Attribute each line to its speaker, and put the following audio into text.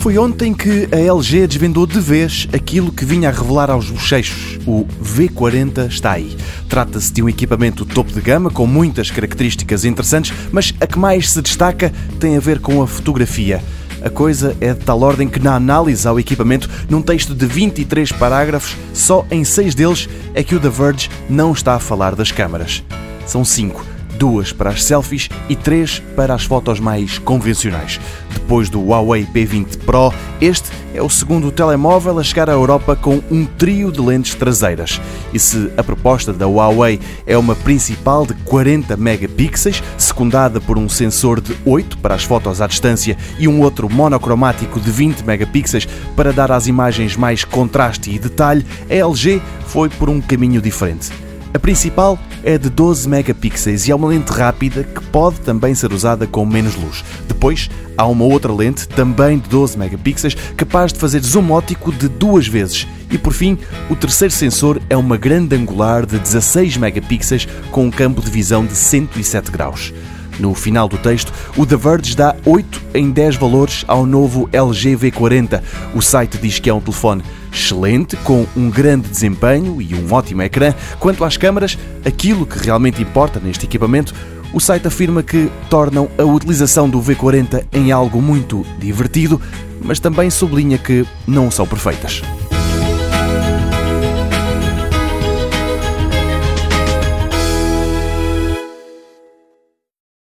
Speaker 1: Foi ontem que a LG desvendou de vez aquilo que vinha a revelar aos bochechos. O V40 está aí. Trata-se de um equipamento topo de gama com muitas características interessantes, mas a que mais se destaca tem a ver com a fotografia. A coisa é de tal ordem que, na análise ao equipamento, num texto de 23 parágrafos, só em seis deles é que o The Verge não está a falar das câmaras. São cinco duas para as selfies e três para as fotos mais convencionais. Depois do Huawei P20 Pro, este é o segundo telemóvel a chegar à Europa com um trio de lentes traseiras. E se a proposta da Huawei é uma principal de 40 megapixels, secundada por um sensor de 8 para as fotos à distância e um outro monocromático de 20 megapixels para dar às imagens mais contraste e detalhe, a LG foi por um caminho diferente. A principal é de 12 megapixels e é uma lente rápida que pode também ser usada com menos luz. Depois, há uma outra lente, também de 12 megapixels, capaz de fazer zoom óptico de duas vezes. E por fim, o terceiro sensor é uma grande angular de 16 megapixels com um campo de visão de 107 graus. No final do texto, o The Verge dá 8 em 10 valores ao novo LG V40. O site diz que é um telefone excelente, com um grande desempenho e um ótimo ecrã. Quanto às câmaras, aquilo que realmente importa neste equipamento, o site afirma que tornam a utilização do V40 em algo muito divertido, mas também sublinha que não são perfeitas.